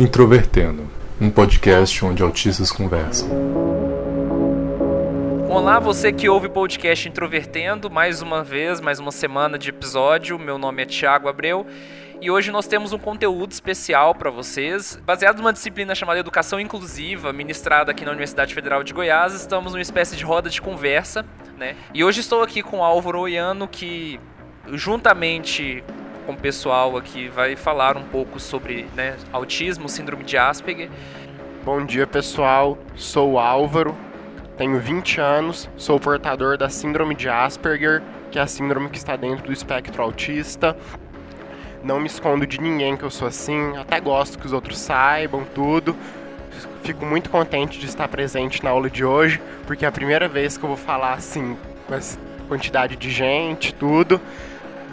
Introvertendo, um podcast onde autistas conversam. Olá, você que ouve o podcast Introvertendo, mais uma vez, mais uma semana de episódio. Meu nome é Thiago Abreu e hoje nós temos um conteúdo especial para vocês, baseado numa disciplina chamada Educação Inclusiva, ministrada aqui na Universidade Federal de Goiás. Estamos numa espécie de roda de conversa, né? E hoje estou aqui com Álvaro Oiano, que juntamente com o pessoal aqui vai falar um pouco sobre né, autismo, síndrome de Asperger. Bom dia, pessoal. Sou Álvaro, tenho 20 anos, sou portador da síndrome de Asperger, que é a síndrome que está dentro do espectro autista. Não me escondo de ninguém que eu sou assim, até gosto que os outros saibam tudo. Fico muito contente de estar presente na aula de hoje, porque é a primeira vez que eu vou falar assim com essa quantidade de gente, tudo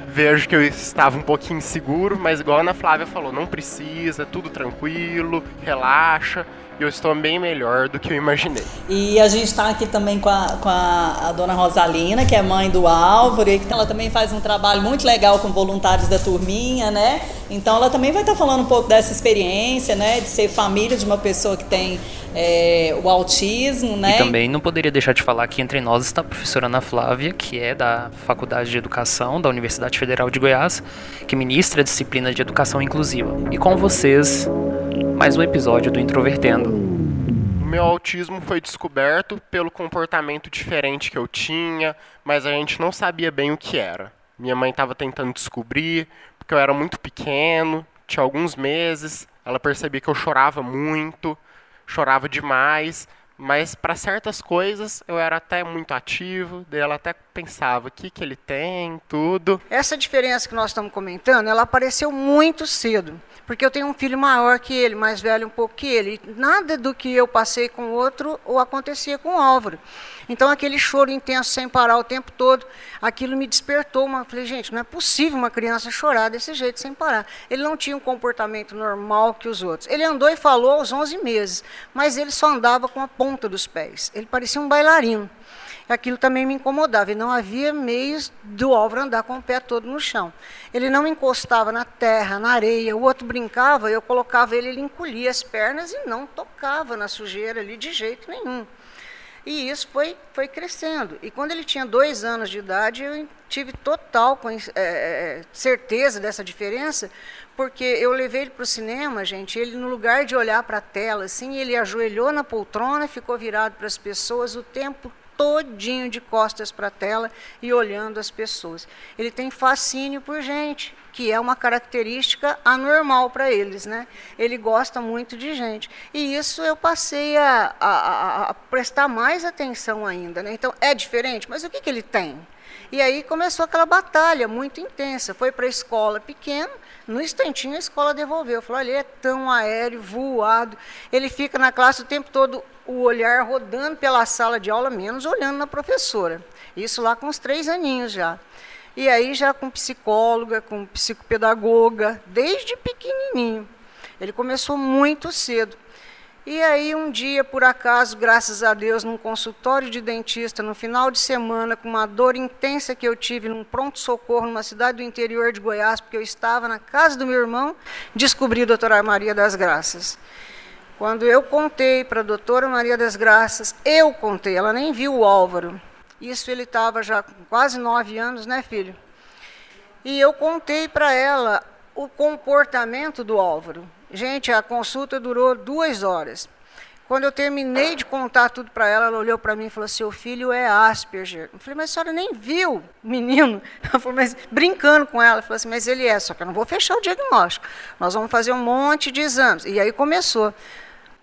vejo que eu estava um pouquinho inseguro, mas igual a Ana Flávia falou, não precisa, tudo tranquilo, relaxa. E eu estou bem melhor do que eu imaginei. E a gente está aqui também com, a, com a, a, dona Rosalina, que é mãe do Álvaro, e que ela também faz um trabalho muito legal com voluntários da turminha, né? Então ela também vai estar falando um pouco dessa experiência, né? De ser família de uma pessoa que tem é, o autismo, né? E também não poderia deixar de falar que entre nós está a professora Ana Flávia, que é da Faculdade de Educação da Universidade Federal de Goiás, que ministra a disciplina de Educação Inclusiva. E com vocês, mais um episódio do Introvertendo. Meu autismo foi descoberto pelo comportamento diferente que eu tinha, mas a gente não sabia bem o que era. Minha mãe estava tentando descobrir, porque eu era muito pequeno, tinha alguns meses, ela percebia que eu chorava muito, chorava demais, mas para certas coisas eu era até muito ativo, ela até pensava o que, que ele tem, tudo. Essa diferença que nós estamos comentando, ela apareceu muito cedo porque eu tenho um filho maior que ele, mais velho um pouco que ele. Nada do que eu passei com o outro ou acontecia com o Álvaro. Então aquele choro intenso sem parar o tempo todo, aquilo me despertou. Uma, falei, gente, não é possível uma criança chorar desse jeito sem parar. Ele não tinha um comportamento normal que os outros. Ele andou e falou aos 11 meses, mas ele só andava com a ponta dos pés. Ele parecia um bailarino aquilo também me incomodava. E não havia meios do Álvaro andar com o pé todo no chão. Ele não encostava na terra, na areia. O outro brincava, eu colocava ele, ele encolhia as pernas e não tocava na sujeira ali de jeito nenhum. E isso foi, foi crescendo. E quando ele tinha dois anos de idade, eu tive total é, certeza dessa diferença, porque eu levei ele para o cinema, gente, ele no lugar de olhar para a tela, assim, ele ajoelhou na poltrona, ficou virado para as pessoas o tempo todinho de costas para a tela e olhando as pessoas. Ele tem fascínio por gente, que é uma característica anormal para eles, né? Ele gosta muito de gente. E isso eu passei a, a, a prestar mais atenção ainda, né? Então, é diferente, mas o que, que ele tem? E aí começou aquela batalha muito intensa. Foi para a escola pequena, no instantinho a escola devolveu. Falou, olha, ele é tão aéreo, voado. Ele fica na classe o tempo todo, o olhar rodando pela sala de aula, menos olhando na professora. Isso lá com os três aninhos já. E aí já com psicóloga, com psicopedagoga, desde pequenininho. Ele começou muito cedo. E aí, um dia, por acaso, graças a Deus, num consultório de dentista, no final de semana, com uma dor intensa que eu tive num pronto-socorro numa cidade do interior de Goiás, porque eu estava na casa do meu irmão, descobri a doutora Maria das Graças. Quando eu contei para a doutora Maria das Graças, eu contei, ela nem viu o Álvaro. Isso ele estava já com quase nove anos, né, filho? E eu contei para ela o comportamento do Álvaro. Gente, a consulta durou duas horas. Quando eu terminei de contar tudo para ela, ela olhou para mim e falou: Seu filho é Asperger. Eu falei: Mas a senhora nem viu o menino? Ela falou: Mas brincando com ela, ela falou assim: Mas ele é, só que eu não vou fechar o diagnóstico. Nós vamos fazer um monte de exames. E aí começou.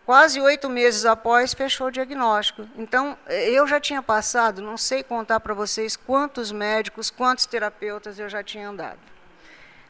Quase oito meses após, fechou o diagnóstico. Então, eu já tinha passado, não sei contar para vocês quantos médicos, quantos terapeutas eu já tinha andado.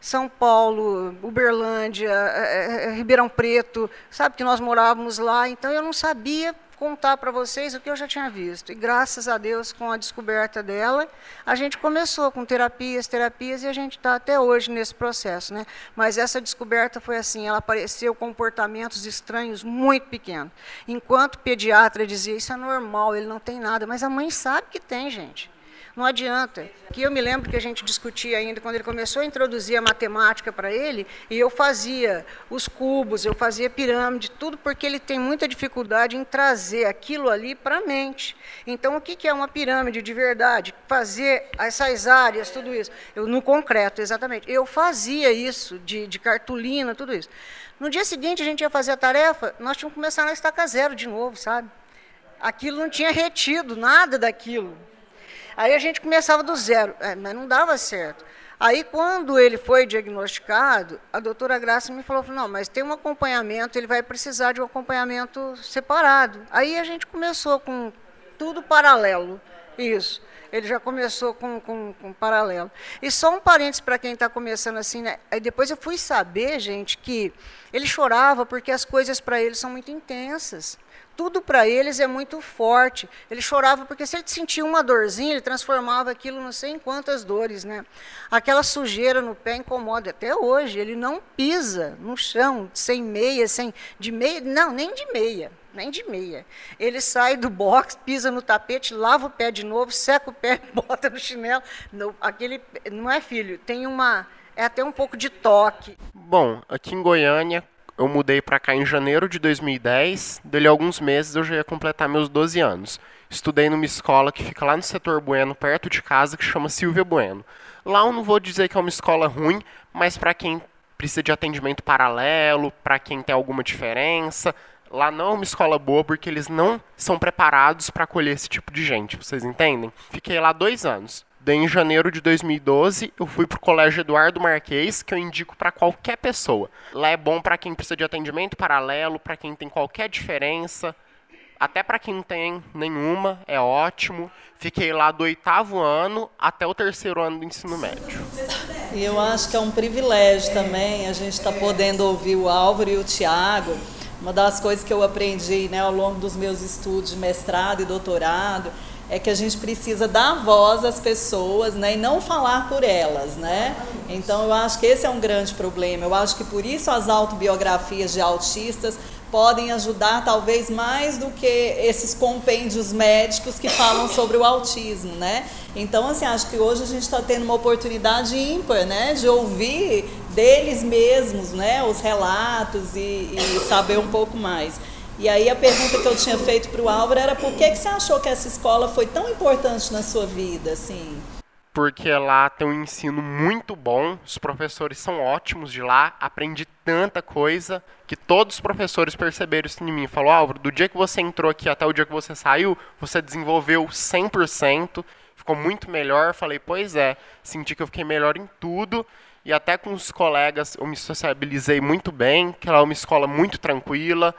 São Paulo, Uberlândia, é, é, Ribeirão Preto, sabe que nós morávamos lá, então eu não sabia contar para vocês o que eu já tinha visto. E graças a Deus, com a descoberta dela, a gente começou com terapias, terapias, e a gente está até hoje nesse processo. Né? Mas essa descoberta foi assim, ela apareceu comportamentos estranhos muito pequenos. Enquanto o pediatra dizia, isso é normal, ele não tem nada, mas a mãe sabe que tem, gente. Não adianta. Que eu me lembro que a gente discutia ainda quando ele começou a introduzir a matemática para ele, e eu fazia os cubos, eu fazia pirâmide, tudo porque ele tem muita dificuldade em trazer aquilo ali para a mente. Então, o que é uma pirâmide de verdade? Fazer essas áreas, tudo isso. Eu, no concreto, exatamente. Eu fazia isso de, de cartolina, tudo isso. No dia seguinte, a gente ia fazer a tarefa, nós tínhamos que começar na estaca zero de novo, sabe? Aquilo não tinha retido nada daquilo. Aí a gente começava do zero, é, mas não dava certo. Aí, quando ele foi diagnosticado, a doutora Graça me falou: não, mas tem um acompanhamento, ele vai precisar de um acompanhamento separado. Aí a gente começou com tudo paralelo. Isso. Ele já começou com, com, com paralelo. E só um parênteses para quem está começando assim, né? Depois eu fui saber, gente, que ele chorava porque as coisas para ele são muito intensas tudo para eles é muito forte. Ele chorava porque se ele sentia uma dorzinha, ele transformava aquilo não sei em quantas dores, né? Aquela sujeira no pé incomoda até hoje. Ele não pisa no chão sem meia, sem de meia, não, nem de meia, nem de meia. Ele sai do box, pisa no tapete, lava o pé de novo, seca o pé, bota no chinelo. Aquele não é filho, tem uma é até um pouco de toque. Bom, aqui em Goiânia, eu mudei para cá em janeiro de 2010. Dele alguns meses eu já ia completar meus 12 anos. Estudei numa escola que fica lá no setor Bueno, perto de casa, que chama Silvia Bueno. Lá eu não vou dizer que é uma escola ruim, mas para quem precisa de atendimento paralelo, para quem tem alguma diferença, lá não é uma escola boa porque eles não são preparados para acolher esse tipo de gente, vocês entendem? Fiquei lá dois anos. Daí, em janeiro de 2012, eu fui para o Colégio Eduardo Marquês, que eu indico para qualquer pessoa. Lá é bom para quem precisa de atendimento paralelo, para quem tem qualquer diferença, até para quem não tem nenhuma, é ótimo. Fiquei lá do oitavo ano até o terceiro ano do ensino médio. E eu acho que é um privilégio também a gente estar tá podendo ouvir o Álvaro e o Tiago. Uma das coisas que eu aprendi né, ao longo dos meus estudos de mestrado e doutorado é que a gente precisa dar voz às pessoas né, e não falar por elas. Né? Então, eu acho que esse é um grande problema. Eu acho que por isso as autobiografias de autistas podem ajudar talvez mais do que esses compêndios médicos que falam sobre o autismo, né? Então, assim, acho que hoje a gente está tendo uma oportunidade ímpar, né, de ouvir deles mesmos, né, os relatos e, e saber um pouco mais. E aí a pergunta que eu tinha feito para o Álvaro era por que, que você achou que essa escola foi tão importante na sua vida, assim? Porque lá tem um ensino muito bom, os professores são ótimos de lá, aprendi tanta coisa que todos os professores perceberam isso em mim. Falou, Álvaro, do dia que você entrou aqui até o dia que você saiu, você desenvolveu 100%, ficou muito melhor. Falei, pois é, senti que eu fiquei melhor em tudo e até com os colegas eu me sociabilizei muito bem, que lá é uma escola muito tranquila,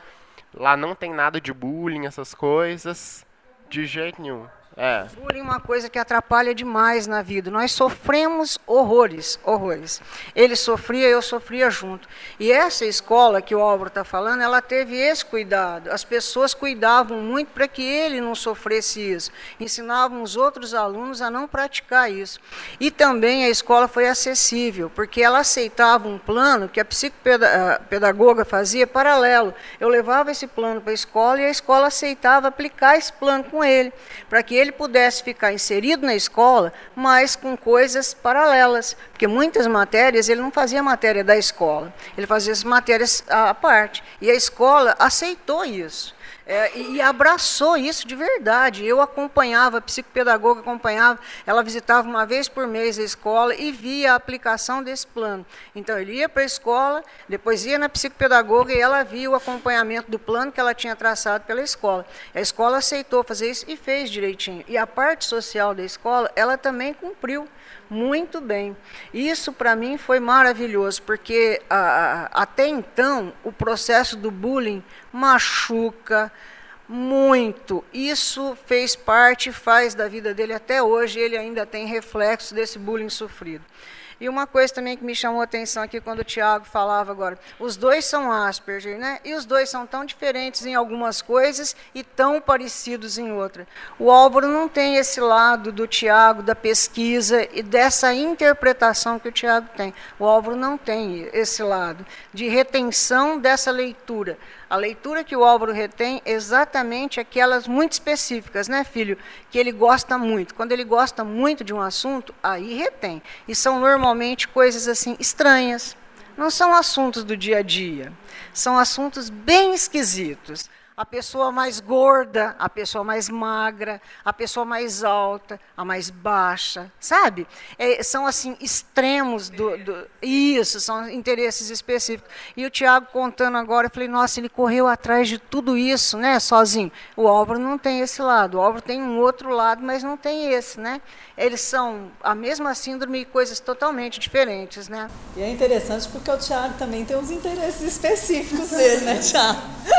Lá não tem nada de bullying, essas coisas. De jeito nenhum. É. Bullying é uma coisa que atrapalha demais na vida. Nós sofremos horrores, horrores. Ele sofria, eu sofria junto. E essa escola que o Álvaro está falando, ela teve esse cuidado. As pessoas cuidavam muito para que ele não sofresse isso. Ensinavam os outros alunos a não praticar isso. E também a escola foi acessível, porque ela aceitava um plano que a psicopedagoga fazia paralelo. Eu levava esse plano para a escola e a escola aceitava aplicar esse plano com ele, para que ele ele pudesse ficar inserido na escola, mas com coisas paralelas, porque muitas matérias ele não fazia matéria da escola, ele fazia as matérias à parte, e a escola aceitou isso. É, e, abraçou isso de verdade. Eu acompanhava, a psicopedagoga acompanhava, ela visitava uma vez por mês a escola e via a aplicação desse plano. Então, ele ia para a escola, depois ia na psicopedagoga e ela via o acompanhamento do plano que ela tinha traçado pela escola. A escola aceitou fazer isso e fez direitinho. E a parte social da escola, ela também cumpriu muito bem. Isso para mim foi maravilhoso, porque a, até então o processo do bullying machuca muito. Isso fez parte, faz da vida dele até hoje, ele ainda tem reflexo desse bullying sofrido. E uma coisa também que me chamou a atenção aqui quando o Tiago falava agora, os dois são Asperger, né? E os dois são tão diferentes em algumas coisas e tão parecidos em outras. O Álvaro não tem esse lado do Tiago, da pesquisa e dessa interpretação que o Tiago tem. O Álvaro não tem esse lado de retenção dessa leitura. A leitura que o Álvaro retém é exatamente aquelas muito específicas, né, filho? Que ele gosta muito. Quando ele gosta muito de um assunto, aí retém. E são normalmente coisas assim estranhas. Não são assuntos do dia a dia. São assuntos bem esquisitos a pessoa mais gorda, a pessoa mais magra, a pessoa mais alta, a mais baixa, sabe? É, são assim extremos do, do, isso, são interesses específicos. E o Tiago contando agora, eu falei, nossa, ele correu atrás de tudo isso, né, sozinho. O Álvaro não tem esse lado, o Álvaro tem um outro lado, mas não tem esse, né? Eles são a mesma síndrome e coisas totalmente diferentes, né? E é interessante porque o Tiago também tem uns interesses específicos dele, né, Tiago?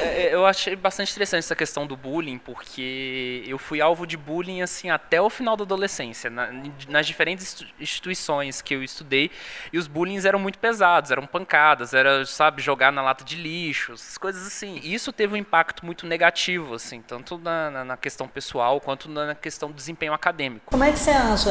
É, eu achei bastante interessante essa questão do bullying, porque eu fui alvo de bullying assim até o final da adolescência, na, nas diferentes instituições que eu estudei, e os bullying eram muito pesados, eram pancadas, era, sabe, jogar na lata de lixo, essas coisas assim. E isso teve um impacto muito negativo, assim, tanto na, na questão pessoal quanto na questão do desempenho acadêmico. Como é que você acha,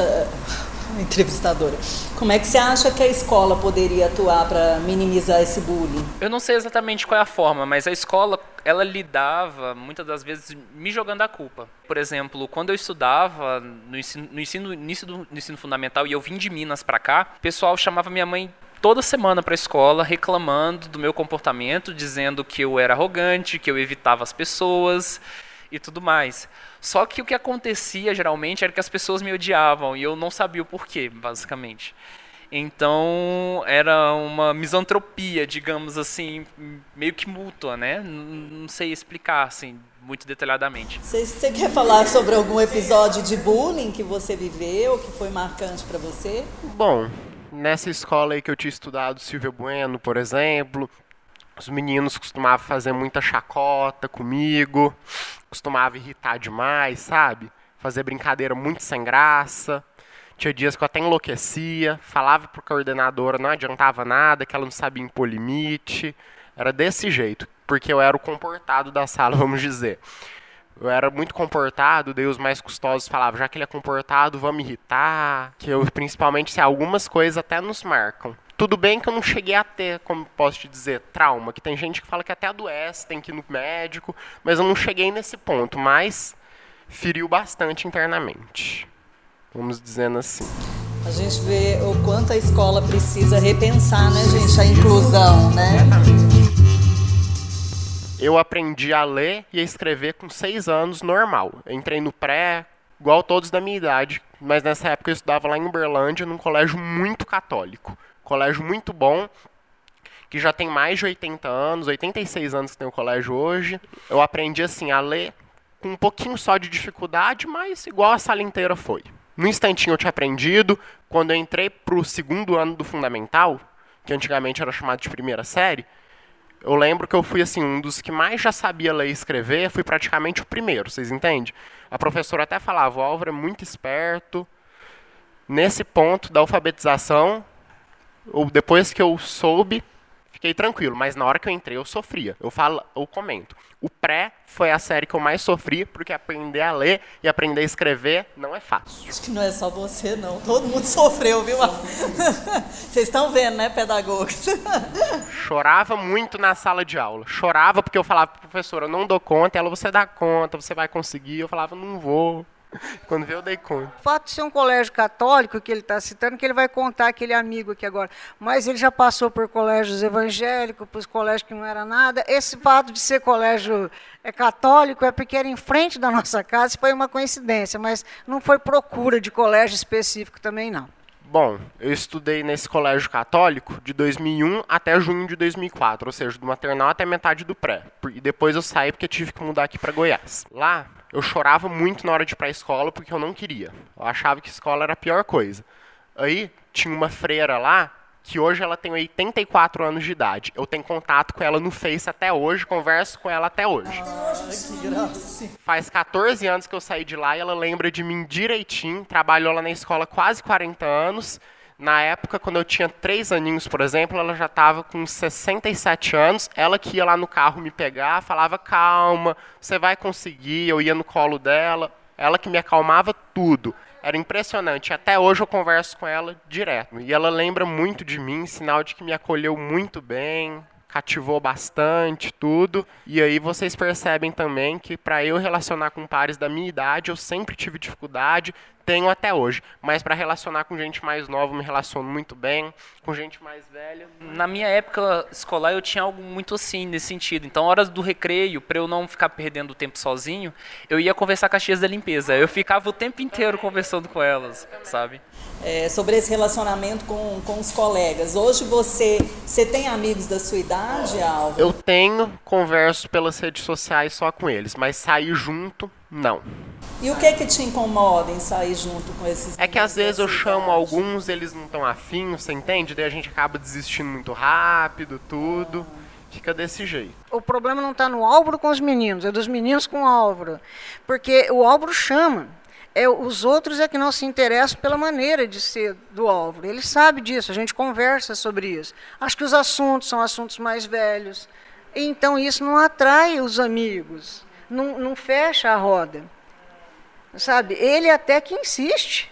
entrevistadora, como é que você acha que a escola poderia atuar para minimizar esse bullying? Eu não sei exatamente qual é a forma, mas a escola ela lidava muitas das vezes me jogando a culpa. Por exemplo, quando eu estudava no ensino, no ensino, início do no ensino fundamental e eu vim de Minas para cá, o pessoal chamava minha mãe toda semana para a escola reclamando do meu comportamento, dizendo que eu era arrogante, que eu evitava as pessoas e tudo mais. Só que o que acontecia geralmente era que as pessoas me odiavam e eu não sabia o porquê, basicamente. Então era uma misantropia, digamos assim, meio que mútua, né? Não sei explicar assim muito detalhadamente. Você, você quer falar sobre algum episódio de bullying que você viveu, que foi marcante para você? Bom, nessa escola aí que eu tinha estudado, Silvio Bueno, por exemplo, os meninos costumavam fazer muita chacota comigo, costumavam irritar demais, sabe? Fazer brincadeira muito sem graça. Tinha dias que eu até enlouquecia, falava para a coordenadora, não adiantava nada, que ela não sabia impor limite. Era desse jeito, porque eu era o comportado da sala, vamos dizer. Eu era muito comportado, daí os mais custosos falavam, já que ele é comportado, vamos irritar. Que eu, principalmente, se algumas coisas até nos marcam. Tudo bem que eu não cheguei a ter, como posso te dizer, trauma, que tem gente que fala que até adoece, tem que ir no médico, mas eu não cheguei nesse ponto, mas feriu bastante internamente vamos dizendo assim. A gente vê o quanto a escola precisa repensar, né, gente, a inclusão, né? Eu aprendi a ler e a escrever com seis anos normal. Eu entrei no pré, igual todos da minha idade, mas nessa época eu estudava lá em Uberlândia, num colégio muito católico. Colégio muito bom, que já tem mais de 80 anos, 86 anos que tem o colégio hoje. Eu aprendi assim a ler com um pouquinho só de dificuldade, mas igual a sala inteira foi. No instantinho eu tinha aprendido. Quando eu entrei pro segundo ano do fundamental, que antigamente era chamado de primeira série, eu lembro que eu fui assim um dos que mais já sabia ler e escrever, fui praticamente o primeiro, vocês entendem? A professora até falava, o Álvaro é muito esperto. Nesse ponto da alfabetização, ou depois que eu soube, fiquei tranquilo, mas na hora que eu entrei eu sofria. Eu falo, eu comento. O pré foi a série que eu mais sofri, porque aprender a ler e aprender a escrever não é fácil. Acho que não é só você, não. Todo mundo sofreu, viu? Vocês estão vendo, né, pedagogos? Chorava muito na sala de aula. Chorava porque eu falava para professora, eu não dou conta. Ela, você dá conta, você vai conseguir. Eu falava, não vou. Quando veio, eu dei conta. O fato de ser um colégio católico, que ele está citando, que ele vai contar aquele amigo aqui agora. Mas ele já passou por colégios evangélicos, por colégios que não era nada. Esse fato de ser colégio é católico é porque era em frente da nossa casa, foi uma coincidência, mas não foi procura de colégio específico também, não. Bom, eu estudei nesse colégio católico de 2001 até junho de 2004, ou seja, do maternal até metade do pré. E depois eu saí porque tive que mudar aqui para Goiás. Lá, eu chorava muito na hora de ir para a escola porque eu não queria. Eu achava que escola era a pior coisa. Aí tinha uma freira lá que hoje ela tem 84 anos de idade. Eu tenho contato com ela no Face até hoje, converso com ela até hoje. Faz 14 anos que eu saí de lá e ela lembra de mim direitinho. Trabalhou lá na escola quase 40 anos. Na época, quando eu tinha três aninhos, por exemplo, ela já estava com 67 anos. Ela que ia lá no carro me pegar, falava: calma, você vai conseguir. Eu ia no colo dela. Ela que me acalmava tudo. Era impressionante. Até hoje eu converso com ela direto. E ela lembra muito de mim, sinal de que me acolheu muito bem, cativou bastante, tudo. E aí vocês percebem também que para eu relacionar com pares da minha idade, eu sempre tive dificuldade, tenho até hoje. Mas para relacionar com gente mais nova, me relaciono muito bem. Com gente mais velha. Na minha época escolar, eu tinha algo muito assim nesse sentido. Então, horas do recreio, para eu não ficar perdendo tempo sozinho, eu ia conversar com as tias da limpeza. Eu ficava o tempo inteiro conversando com elas, sabe? É, sobre esse relacionamento com, com os colegas. Hoje você, você tem amigos da sua idade, Alvo? Eu tenho, converso pelas redes sociais só com eles, mas sair junto, não. E o que é que te incomoda em sair junto com esses É que às vezes eu chamo alguns, eles não estão afim, você entende? Daí a gente acaba desistindo muito rápido, tudo. Fica desse jeito. O problema não está no Álvaro com os meninos, é dos meninos com o Álvaro. Porque o Álvaro chama. É, os outros é que não se interessam pela maneira de ser do Álvaro. Ele sabe disso, a gente conversa sobre isso. Acho que os assuntos são assuntos mais velhos. Então isso não atrai os amigos, não, não fecha a roda. Sabe? Ele até que insiste.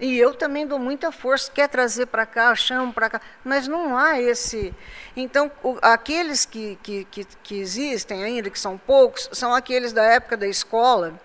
E eu também dou muita força, quer trazer para cá, chamo para cá, mas não há esse. Então, o, aqueles que, que, que, que existem ainda, que são poucos, são aqueles da época da escola,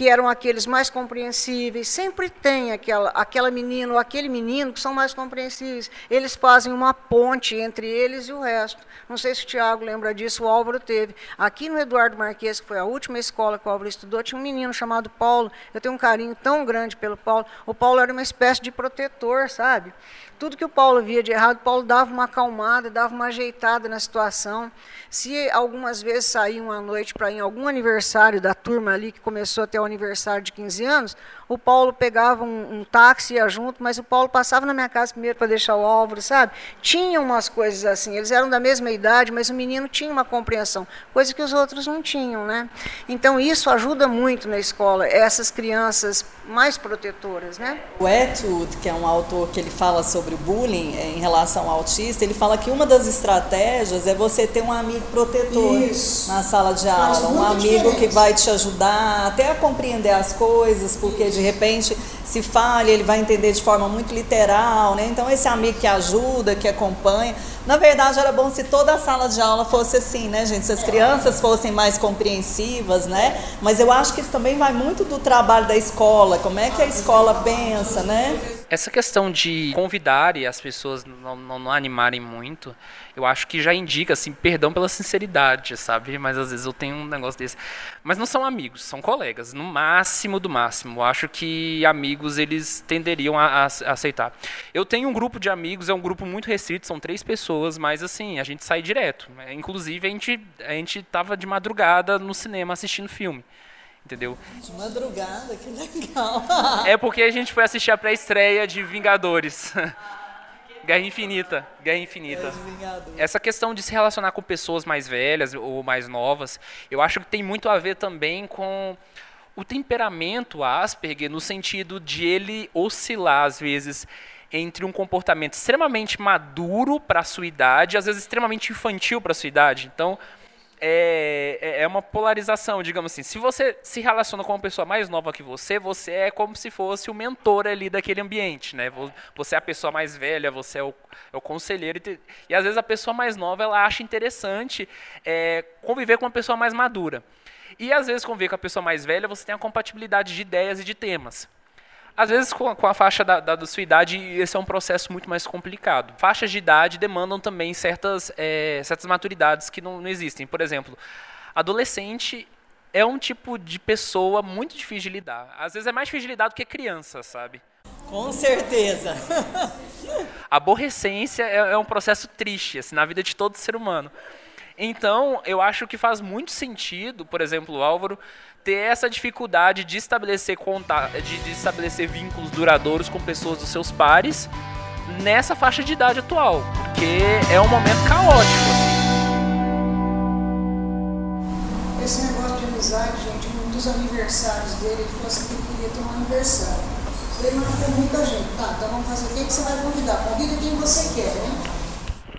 que eram aqueles mais compreensíveis. Sempre tem aquela, aquela menina ou aquele menino que são mais compreensíveis. Eles fazem uma ponte entre eles e o resto. Não sei se o Tiago lembra disso, o Álvaro teve. Aqui no Eduardo Marques, que foi a última escola que o Álvaro estudou, tinha um menino chamado Paulo. Eu tenho um carinho tão grande pelo Paulo. O Paulo era uma espécie de protetor, sabe? Tudo que o Paulo via de errado, Paulo dava uma acalmada, dava uma ajeitada na situação. Se algumas vezes saíam à noite para ir em algum aniversário da turma ali, que começou até o aniversário de 15 anos, o Paulo pegava um, um táxi, ia junto, mas o Paulo passava na minha casa primeiro para deixar o Álvaro, sabe? Tinha umas coisas assim, eles eram da mesma idade, mas o menino tinha uma compreensão, coisa que os outros não tinham, né? Então isso ajuda muito na escola, essas crianças mais protetoras, né? O Etude, que é um autor que ele fala sobre o bullying eh, em relação ao autista, ele fala que uma das estratégias é você ter um amigo protetor Isso. na sala de Faz aula, um amigo que vai te ajudar até a compreender as coisas, porque de repente se falha, ele vai entender de forma muito literal, né? Então esse amigo que ajuda, que acompanha, na verdade era bom se toda a sala de aula fosse assim, né, gente? Se as crianças fossem mais compreensivas, né? Mas eu acho que isso também vai muito do trabalho da escola, como é que a escola pensa, né? Essa questão de convidar e as pessoas não, não, não animarem muito, eu acho que já indica, assim, perdão pela sinceridade, sabe? Mas às vezes eu tenho um negócio desse. Mas não são amigos, são colegas, no máximo do máximo. Eu acho que amigos eles tenderiam a, a aceitar. Eu tenho um grupo de amigos, é um grupo muito restrito, são três pessoas, mas assim, a gente sai direto. Inclusive, a gente, a gente tava de madrugada no cinema assistindo filme. Entendeu? De madrugada, que legal. É porque a gente foi assistir a pré-estreia de Vingadores. Guerra Infinita. Guerra Infinita. Essa questão de se relacionar com pessoas mais velhas ou mais novas, eu acho que tem muito a ver também com o temperamento Asperger, no sentido de ele oscilar, às vezes, entre um comportamento extremamente maduro para a sua idade, às vezes extremamente infantil para a sua idade. Então, é, é- é uma polarização, digamos assim. Se você se relaciona com uma pessoa mais nova que você, você é como se fosse o mentor ali daquele ambiente, né? Vo- Você é a pessoa mais velha, você é o, é o conselheiro. E, e às vezes a pessoa mais nova ela acha interessante é, conviver com uma pessoa mais madura. E às vezes conviver com a pessoa mais velha, você tem a compatibilidade de ideias e de temas. Às vezes, com a, com a faixa da, da, da sua idade, esse é um processo muito mais complicado. Faixas de idade demandam também certas, eh, certas maturidades que não, não existem. Por exemplo, adolescente é um tipo de pessoa muito difícil de lidar. Às vezes é mais difícil de lidar do que criança, sabe? Com certeza. A aborrecência é, é um processo triste assim, na vida de todo ser humano. Então, eu acho que faz muito sentido, por exemplo, o Álvaro, ter essa dificuldade de estabelecer contato, de, de estabelecer vínculos duradouros com pessoas dos seus pares nessa faixa de idade atual, porque é um momento caótico. assim. Esse negócio de amizade, gente, um dos aniversários dele, ele falou assim que ele queria ter um aniversário. Ele marcou muita gente. Tá, então vamos fazer o que você vai convidar? Convida quem você quer, né?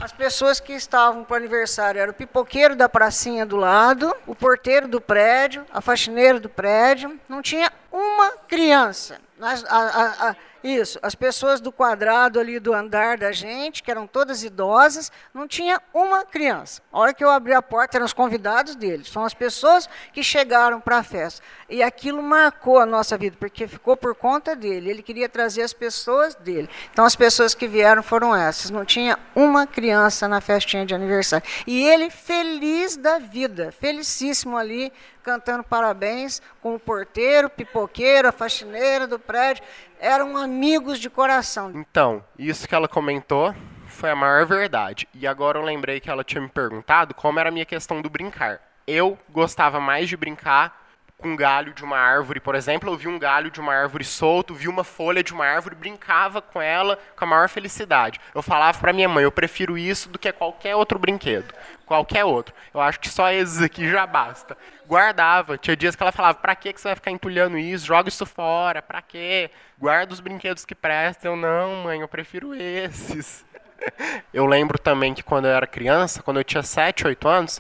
As pessoas que estavam para o aniversário eram o pipoqueiro da pracinha do lado, o porteiro do prédio, a faxineira do prédio. Não tinha uma criança. Nas- a- a- a- Isso, as pessoas do quadrado ali do andar da gente, que eram todas idosas, não tinha uma criança. A hora que eu abri a porta, eram os convidados deles, são as pessoas que chegaram para a festa. E aquilo marcou a nossa vida, porque ficou por conta dele. Ele queria trazer as pessoas dele. Então as pessoas que vieram foram essas. Não tinha uma criança na festinha de aniversário. E ele feliz da vida, felicíssimo ali, cantando parabéns com o porteiro, pipoqueiro, a faxineira do prédio. Eram amigos de coração. Então, isso que ela comentou foi a maior verdade. E agora eu lembrei que ela tinha me perguntado como era a minha questão do brincar. Eu gostava mais de brincar com um galho de uma árvore, por exemplo, eu vi um galho de uma árvore solto, vi uma folha de uma árvore, brincava com ela com a maior felicidade. Eu falava para minha mãe, eu prefiro isso do que qualquer outro brinquedo, qualquer outro. Eu acho que só esses aqui já basta. Guardava. Tinha dias que ela falava: "Para que você vai ficar entulhando isso? Joga isso fora. Para quê? Guarda os brinquedos que prestam". Eu, não, mãe, eu prefiro esses. Eu lembro também que quando eu era criança, quando eu tinha 7, 8 anos,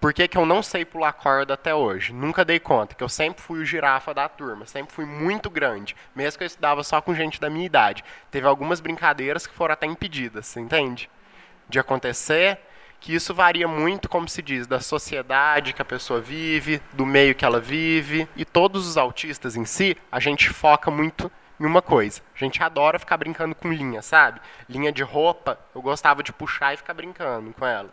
por que, que eu não sei pular corda até hoje? Nunca dei conta, que eu sempre fui o girafa da turma, sempre fui muito grande, mesmo que eu estudava só com gente da minha idade. Teve algumas brincadeiras que foram até impedidas, entende? De acontecer, que isso varia muito, como se diz, da sociedade que a pessoa vive, do meio que ela vive, e todos os autistas em si, a gente foca muito em uma coisa. A gente adora ficar brincando com linha, sabe? Linha de roupa, eu gostava de puxar e ficar brincando com ela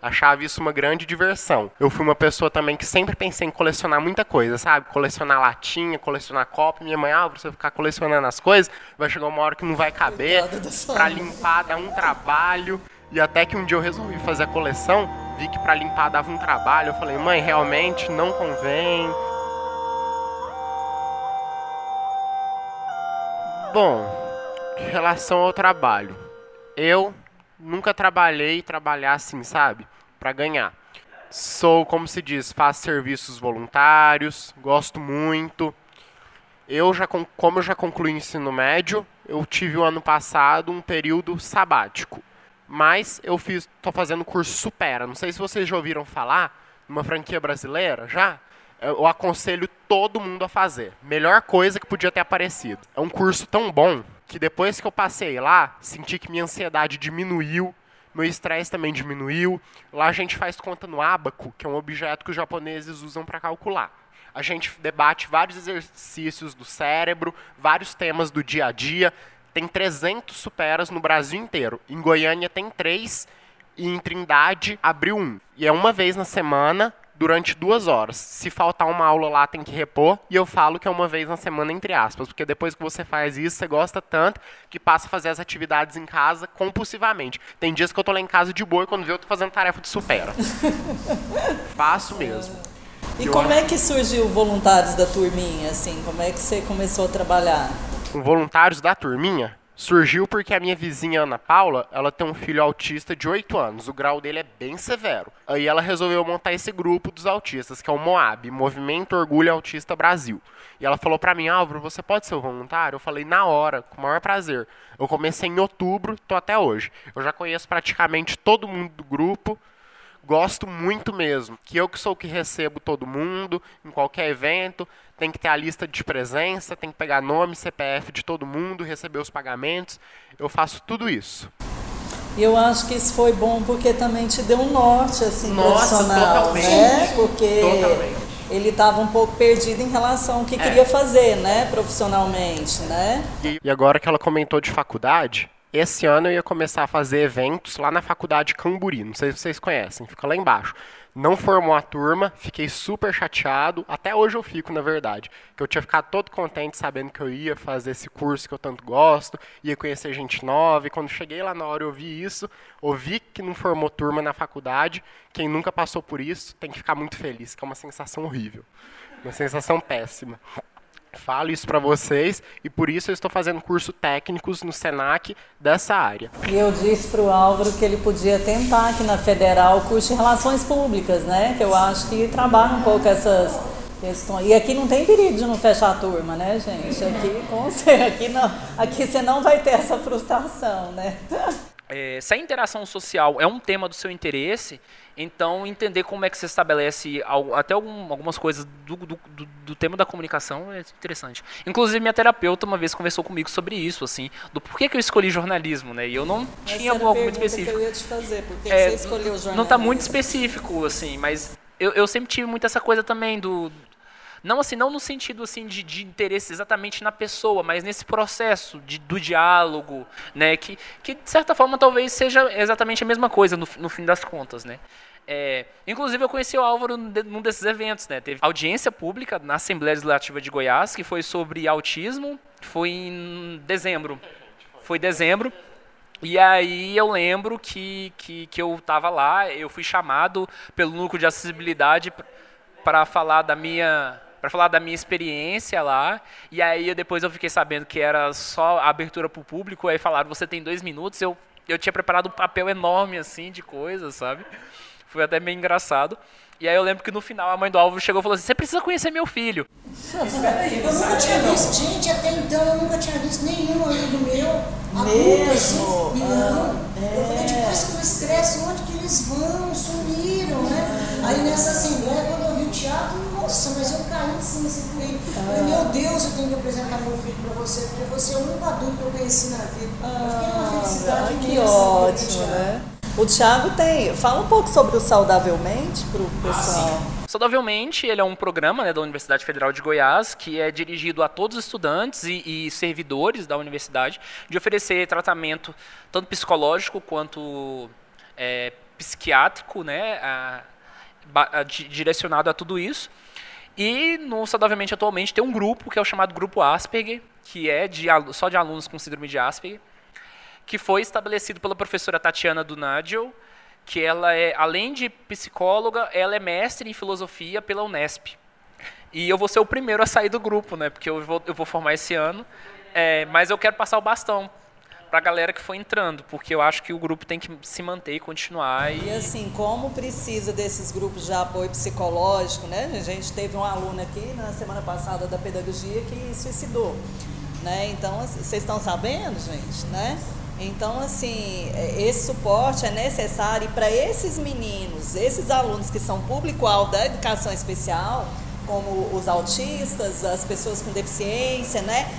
achava isso uma grande diversão. Eu fui uma pessoa também que sempre pensei em colecionar muita coisa, sabe? Colecionar latinha, colecionar copo. Minha mãe, ah, você ficar colecionando as coisas, vai chegar uma hora que não vai caber. Para limpar dá um trabalho. E até que um dia eu resolvi fazer a coleção, vi que para limpar dava um trabalho. Eu falei, mãe, realmente não convém. Bom, em relação ao trabalho, eu nunca trabalhei trabalhar assim, sabe? Para ganhar. Sou, como se diz, faço serviços voluntários, gosto muito. Eu já, como eu já concluí o ensino médio, eu tive o ano passado um período sabático. Mas eu fiz, tô fazendo curso Supera. Não sei se vocês já ouviram falar, uma franquia brasileira, já? Eu aconselho todo mundo a fazer. Melhor coisa que podia ter aparecido. É um curso tão bom que depois que eu passei lá, senti que minha ansiedade diminuiu, meu estresse também diminuiu. Lá a gente faz conta no abaco, que é um objeto que os japoneses usam para calcular. A gente debate vários exercícios do cérebro, vários temas do dia a dia. Tem 300 superas no Brasil inteiro. Em Goiânia tem três e em Trindade abriu um. E é uma vez na semana durante duas horas. Se faltar uma aula lá, tem que repor. E eu falo que é uma vez na semana, entre aspas. Porque depois que você faz isso, você gosta tanto que passa a fazer as atividades em casa compulsivamente. Tem dias que eu tô lá em casa de boa e quando vê eu tô fazendo tarefa de supera. Faço mesmo. E eu como é que surgiu Voluntários da Turminha, assim? Como é que você começou a trabalhar? Voluntários da Turminha surgiu porque a minha vizinha Ana Paula, ela tem um filho autista de 8 anos. O grau dele é bem severo. Aí ela resolveu montar esse grupo dos autistas, que é o MOAB, Movimento Orgulho Autista Brasil. E ela falou para mim, Álvaro, você pode ser voluntário? Eu falei, na hora, com o maior prazer. Eu comecei em outubro, tô até hoje. Eu já conheço praticamente todo mundo do grupo. Gosto muito mesmo. Que eu que sou o que recebo todo mundo, em qualquer evento tem que ter a lista de presença, tem que pegar nome, CPF de todo mundo, receber os pagamentos. Eu faço tudo isso. E eu acho que isso foi bom porque também te deu um norte assim Nossa, profissional, totalmente, né? Porque totalmente. ele estava um pouco perdido em relação ao que é. queria fazer, né, profissionalmente, né? E agora que ela comentou de faculdade, esse ano eu ia começar a fazer eventos lá na faculdade Camburi, não sei se vocês conhecem, fica lá embaixo não formou a turma, fiquei super chateado. Até hoje eu fico, na verdade. Que eu tinha ficado todo contente sabendo que eu ia fazer esse curso que eu tanto gosto, ia conhecer gente nova. E quando cheguei lá na hora eu vi isso, ouvi que não formou turma na faculdade. Quem nunca passou por isso tem que ficar muito feliz, que é uma sensação horrível. Uma sensação péssima. Falo isso para vocês e por isso eu estou fazendo curso técnicos no Senac dessa área. E eu disse para o Álvaro que ele podia tentar aqui na Federal o curso de Relações Públicas, né? Que eu acho que trabalha um pouco essas questões. E aqui não tem perigo de não fechar a turma, né, gente? Aqui, com você, aqui, não, aqui você não vai ter essa frustração, né? é, se a interação social é um tema do seu interesse, então entender como é que se estabelece até algum, algumas coisas do, do, do, do, tema da comunicação é interessante. Inclusive minha terapeuta uma vez conversou comigo sobre isso, assim, do porquê que eu escolhi jornalismo, né? E eu não tinha algo muito específico. Que eu ia te fazer, por que é, você escolheu jornalismo? Não está muito específico, assim, mas eu, eu sempre tive muito essa coisa também do não assim, não no sentido assim de, de interesse exatamente na pessoa, mas nesse processo de, do diálogo, né, que, que de certa forma talvez seja exatamente a mesma coisa no, no fim das contas, né. É, inclusive eu conheci o Álvaro num desses eventos, né? Teve audiência pública na Assembleia Legislativa de Goiás, que foi sobre autismo, foi em dezembro. Foi dezembro. E aí eu lembro que, que, que eu estava lá, eu fui chamado pelo núcleo de acessibilidade para falar da minha para falar da minha experiência lá. E aí depois eu fiquei sabendo que era só abertura para o público. Aí falaram: você tem dois minutos. Eu, eu tinha preparado um papel enorme assim de coisas, sabe? Foi até meio engraçado. E aí eu lembro que no final a mãe do Álvaro chegou e falou assim: Você precisa conhecer meu filho. eu nunca tinha visto, gente, até então eu nunca tinha visto nenhum amigo meu adulto assim. Nossa, mas eu caí em cima assim com ele. Ah. Meu Deus, eu tenho que apresentar meu filho para você, porque você é o único adulto que eu conheci na vida. Ah, eu que ótimo, né? O Thiago tem. Fala um pouco sobre o Saudavelmente para o pessoal. Ah, Saudavelmente, ele é um programa né, da Universidade Federal de Goiás que é dirigido a todos os estudantes e, e servidores da universidade de oferecer tratamento tanto psicológico quanto é, psiquiátrico, né, a, a, direcionado a tudo isso. E no Saudavelmente atualmente tem um grupo que é o chamado Grupo Asperger, que é de, só de alunos com síndrome de Asperger, que foi estabelecido pela professora Tatiana Dunagel, que ela é, além de psicóloga, ela é mestre em filosofia pela Unesp. E eu vou ser o primeiro a sair do grupo, né? Porque eu vou, eu vou formar esse ano. É, mas eu quero passar o bastão para a galera que foi entrando, porque eu acho que o grupo tem que se manter e continuar. E... e assim, como precisa desses grupos de apoio psicológico, né? A gente teve um aluno aqui na semana passada da pedagogia que suicidou, né? Então, assim, vocês estão sabendo, gente, né? Então, assim, é, esse suporte é necessário para esses meninos, esses alunos que são público-alvo da educação especial, como os autistas, as pessoas com deficiência, né?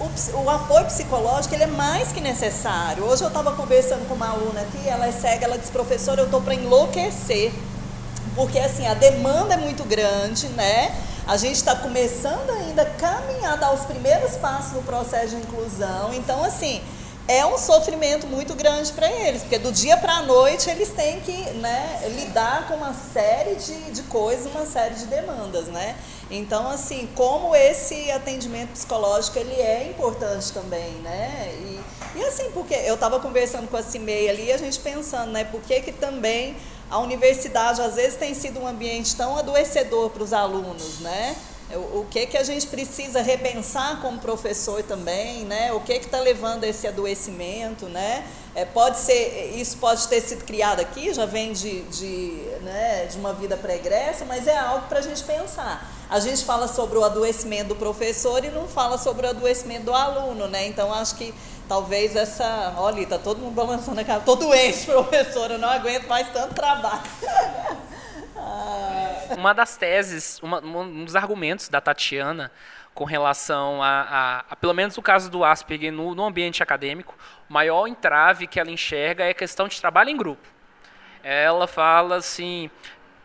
O, o, apoio psicológico ele é mais que necessário. Hoje eu estava conversando com uma aluna aqui, ela é cega, ela disse, professora, eu estou para enlouquecer. Porque assim, a demanda é muito grande, né? A gente está começando ainda a caminhar, dar os primeiros passos no processo de inclusão. Então, assim, é um sofrimento muito grande para eles, porque do dia para a noite eles têm que né, lidar com uma série de, de coisas, uma série de demandas, né? Então, assim, como esse atendimento psicológico ele é importante também, né? E, e assim, porque eu estava conversando com a Cimei ali, a gente pensando, né? Por que, que também a universidade às vezes tem sido um ambiente tão adoecedor para os alunos, né? O, que que a gente precisa repensar como professor também, né? O que que está levando a esse adoecimento, né? É, pode ser, isso pode ter sido criado aqui, já vem de, de, né, de uma vida pregressa, mas é algo para a gente pensar. A gente fala sobre o adoecimento do professor e não fala sobre o adoecimento do aluno, né? Então acho que talvez essa. Olha, está todo mundo balançando a cara. Estou doente, professora, não aguento mais tanto trabalho. Uma das teses, uma, um dos argumentos da Tatiana com relação a, a, a, pelo menos o caso do Asperger no, no ambiente acadêmico, o maior entrave que ela enxerga é a questão de trabalho em grupo. Ela fala assim,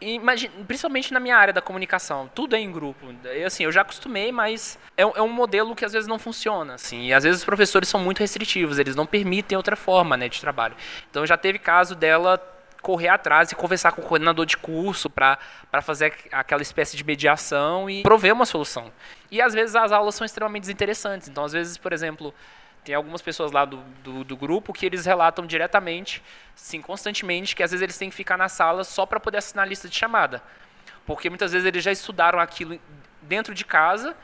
imagine, principalmente na minha área da comunicação, tudo é em grupo. Eu, assim, eu já acostumei, mas é, é, um modelo que às vezes não funciona. Assim, e às vezes os professores são muito restritivos, eles não permitem outra forma né, de trabalho. Então já teve caso dela correr atrás e conversar com o coordenador de curso para fazer aquela espécie de mediação e prover uma solução. E às vezes as aulas são extremamente desinteressantes. Então, às vezes, por exemplo, tem algumas pessoas lá do, do, do, grupo que eles relatam diretamente, sim, constantemente, que às vezes eles têm que ficar na sala só para poder assinar a lista de chamada. Porque muitas vezes eles já estudaram aquilo dentro de casa,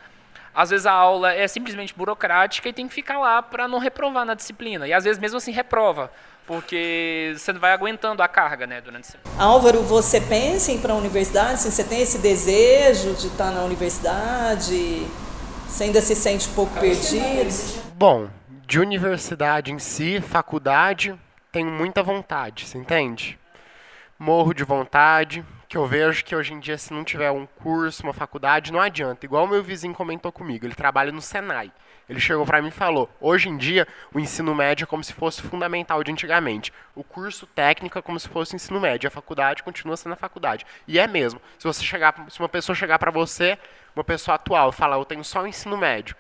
às vezes a aula é simplesmente burocrática e tem que ficar lá para não reprovar na disciplina. E às vezes mesmo assim reprova porque você vai aguentando a carga, né, durante semana. Álvaro, você pensa em ir para a universidade? Assim, você tem esse desejo de estar na universidade? Você ainda se sente um pouco perdido? Bom, de universidade em si, faculdade, tenho muita vontade, você entende? Morro de vontade, que eu vejo que hoje em dia, se não tiver um curso, uma faculdade, não adianta. Igual o meu vizinho comentou comigo, ele trabalha no Senai. Ele chegou para mim e falou: hoje em dia, o ensino médio é como se fosse fundamental de antigamente. O curso técnico é como se fosse ensino médio. A faculdade continua sendo a faculdade. E é mesmo. Se, você chegar, se uma pessoa chegar para você, uma pessoa atual, falar: eu tenho só o ensino médio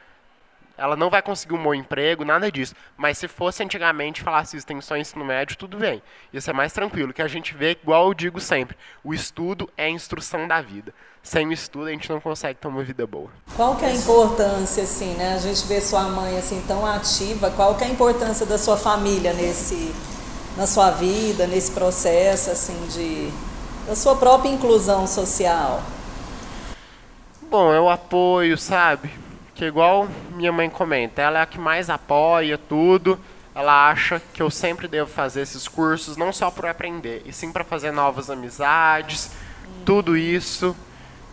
ela não vai conseguir um bom emprego, nada disso. Mas se fosse antigamente falasse isso, tem só ensino médio, tudo bem. Isso é mais tranquilo. que a gente vê, igual eu digo sempre, o estudo é a instrução da vida. Sem o estudo a gente não consegue ter uma vida boa. Qual que é a importância, assim, né? A gente vê sua mãe assim tão ativa. Qual que é a importância da sua família nesse, na sua vida, nesse processo, assim, de da sua própria inclusão social? Bom, é o apoio, sabe? Que igual minha mãe comenta, ela é a que mais apoia tudo. Ela acha que eu sempre devo fazer esses cursos, não só para aprender, e sim para fazer novas amizades, tudo isso.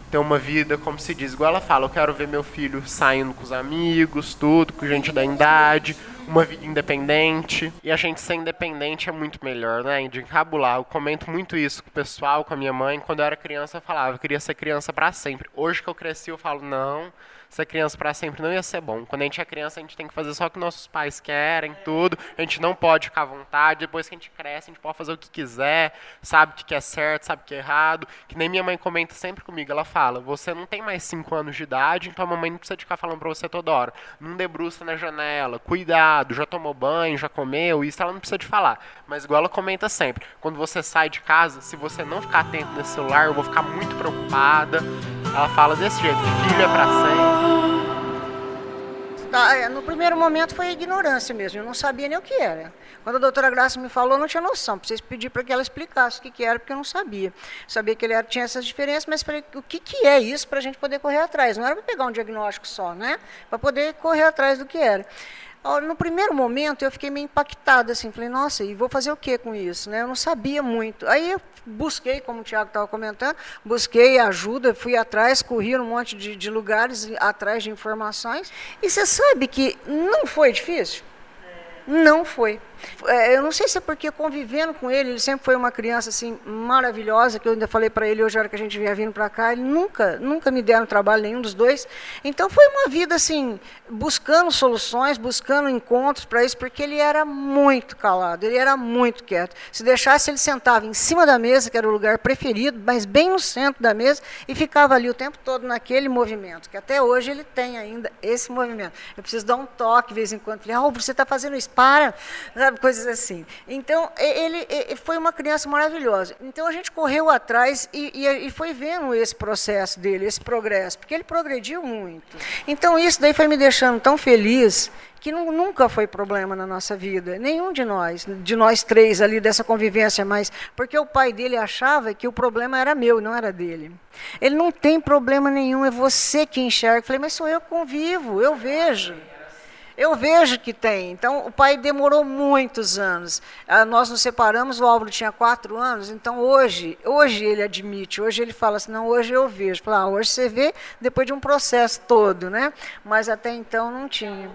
Ter uma vida, como se diz, igual ela fala, eu quero ver meu filho saindo com os amigos, tudo, com gente da idade, uma vida independente. E a gente ser independente é muito melhor, né? De encabular. Eu comento muito isso com o pessoal, com a minha mãe. Quando eu era criança, eu falava, eu queria ser criança para sempre. Hoje que eu cresci, eu falo, não ser criança para sempre não ia ser bom. Quando a gente é criança, a gente tem que fazer só o que nossos pais querem, tudo. A gente não pode ficar à vontade. Depois que a gente cresce, a gente pode fazer o que quiser, sabe o que é certo, sabe o que é errado. Que nem minha mãe comenta sempre comigo. Ela fala: Você não tem mais 5 anos de idade, então a mamãe não precisa ficar falando para você toda hora. Não debruça na janela, cuidado, já tomou banho, já comeu. Isso ela não precisa de falar. Mas igual ela comenta sempre: quando você sai de casa, se você não ficar atento nesse celular, eu vou ficar muito preocupada. Ela fala desse jeito: filho é pra sempre. Tá, é, no primeiro momento foi ignorância mesmo, eu não sabia nem o que era. Quando a doutora Graça me falou, eu não tinha noção. Precisei pedir para que ela explicasse o que, que era, porque eu não sabia. Sabia que ele era, tinha essas diferenças, mas falei, o que, que é isso para a gente poder correr atrás? Não era para pegar um diagnóstico só, né? Para poder correr atrás do que era. No primeiro momento eu fiquei meio impactada, assim, falei, nossa, e vou fazer o que com isso? Né? Eu não sabia muito. Aí eu busquei, como o Tiago estava comentando, busquei ajuda, fui atrás, corri um monte de, de lugares atrás de informações. E você sabe que não foi difícil? Não foi. É, eu não sei se é porque convivendo com ele, ele sempre foi uma criança assim maravilhosa, que eu ainda falei para ele hoje, a hora que a gente vinha vindo para cá, ele nunca, nunca me deram trabalho nenhum dos dois. Então foi uma vida assim, buscando soluções, buscando encontros para isso, porque ele era muito calado, ele era muito quieto. Se deixasse, ele sentava em cima da mesa, que era o lugar preferido, mas bem no centro da mesa, e ficava ali o tempo todo naquele movimento, que até hoje ele tem ainda esse movimento. Eu preciso dar um toque de vez em quando, falei, ah, você está fazendo isso, para sabe, coisas assim. Então, ele, ele, foi uma criança maravilhosa. Então, a gente correu atrás e, e, e, foi vendo esse processo dele, esse progresso, porque ele progrediu muito. Então, isso daí foi me deixando tão feliz que nunca foi problema na nossa vida, nenhum de nós, de nós três ali dessa convivência, mas porque o pai dele achava que o problema era meu, não era dele. Ele não tem problema nenhum, é você que enxerga. Eu falei, mas sou eu que convivo, eu vejo. Eu vejo que tem. Então, o pai demorou muitos anos. Ah, nós nos separamos, o Álvaro tinha quatro anos, então hoje, hoje ele admite, hoje ele fala assim, não, hoje eu vejo. Fala, ah, hoje você vê depois de um processo todo, né? Mas até então não tinha.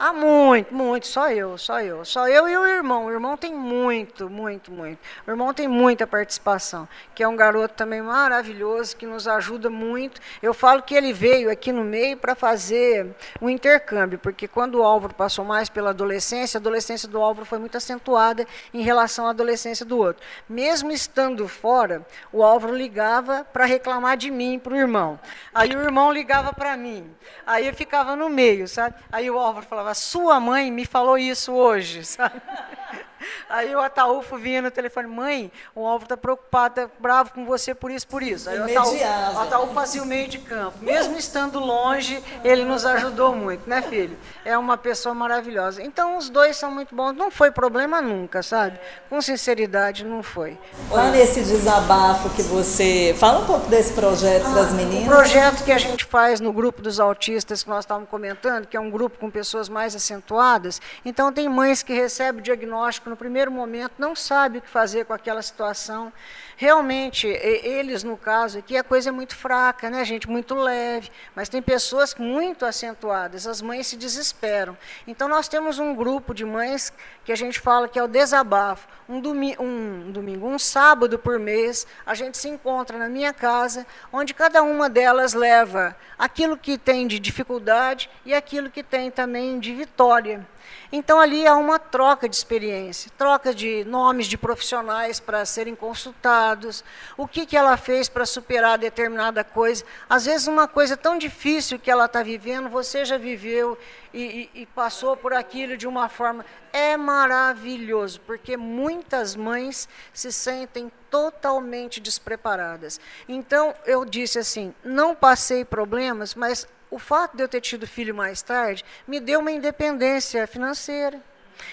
Ah, muito, muito, só eu, só eu. Só eu e o irmão. O irmão tem muito, muito, muito. O irmão tem muita participação, que é um garoto também maravilhoso, que nos ajuda muito. Eu falo que ele veio aqui no meio para fazer um intercâmbio, porque quando o Álvaro passou mais pela adolescência, a adolescência do Álvaro foi muito acentuada em relação à adolescência do outro. Mesmo estando fora, o Álvaro ligava para reclamar de mim para o irmão. Aí o irmão ligava para mim. Aí eu ficava no meio, sabe? Aí o Álvaro falava, falava, sua mãe me falou isso hoje, sabe? Aí o Ataúfo vinha no telefone, mãe, o Álvaro está preocupado, tá bravo com você por isso, por isso. Aí o Ataúfo, o Ataúfo fazia o meio de campo. Mesmo estando longe, ele nos ajudou muito, né, filho? É uma pessoa maravilhosa. Então, os dois são muito bons. Não foi problema nunca, sabe? Com sinceridade, não foi. Lá nesse desabafo que você... Fala um pouco desse projeto ah, das meninas. O projeto que a gente faz no grupo dos autistas, que nós estávamos comentando, que é um grupo com pessoas mais acentuadas. Então, tem mães que recebem o diagnóstico no primeiro momento, não sabe o que fazer com aquela situação. realmente, eles, no caso aqui, a coisa é muito fraca, né, gente? Muito leve. Mas tem pessoas muito acentuadas, as mães se desesperam. Então, nós temos um grupo de mães que a gente fala que é o desabafo. Um, domi um domingo, um sábado por mês, a gente se encontra na minha casa, onde cada uma delas leva aquilo que tem de dificuldade e aquilo que tem também de vitória. Então ali há uma troca de experiência, troca de nomes de profissionais para serem consultados, o que, que ela fez para superar determinada coisa. Às vezes uma coisa tão difícil que ela está vivendo, você já viveu e, e, e passou por aquilo de uma forma. É maravilhoso, porque muitas mães se sentem totalmente despreparadas. Então eu disse assim: não passei problemas, mas o fato de eu ter tido filho mais tarde me deu uma independência financeira.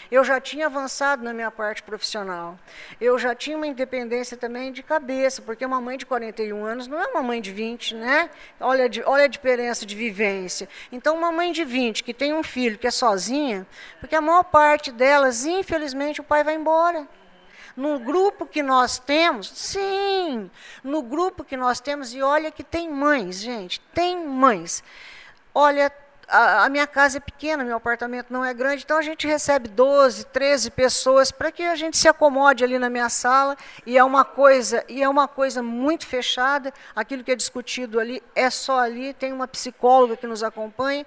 Eu já tinha avançado na minha parte profissional. Eu já tinha uma independência também de cabeça, porque uma mãe de 41 anos não é uma mãe de 20, né? Olha, olha a diferença de vivência. Então, uma mãe de 20 que tem um filho que é sozinha, porque a maior parte delas, infelizmente, o pai vai embora. No grupo que nós temos, sim, no grupo que nós temos, e olha que tem mães, gente, tem mães. Olha, a, a, minha casa é pequena, meu apartamento não é grande, então a gente recebe 12, 13 pessoas para que a gente se acomode ali na minha sala, e é uma coisa, e é uma coisa muito fechada, aquilo que é discutido ali é só ali, tem uma psicóloga que nos acompanha.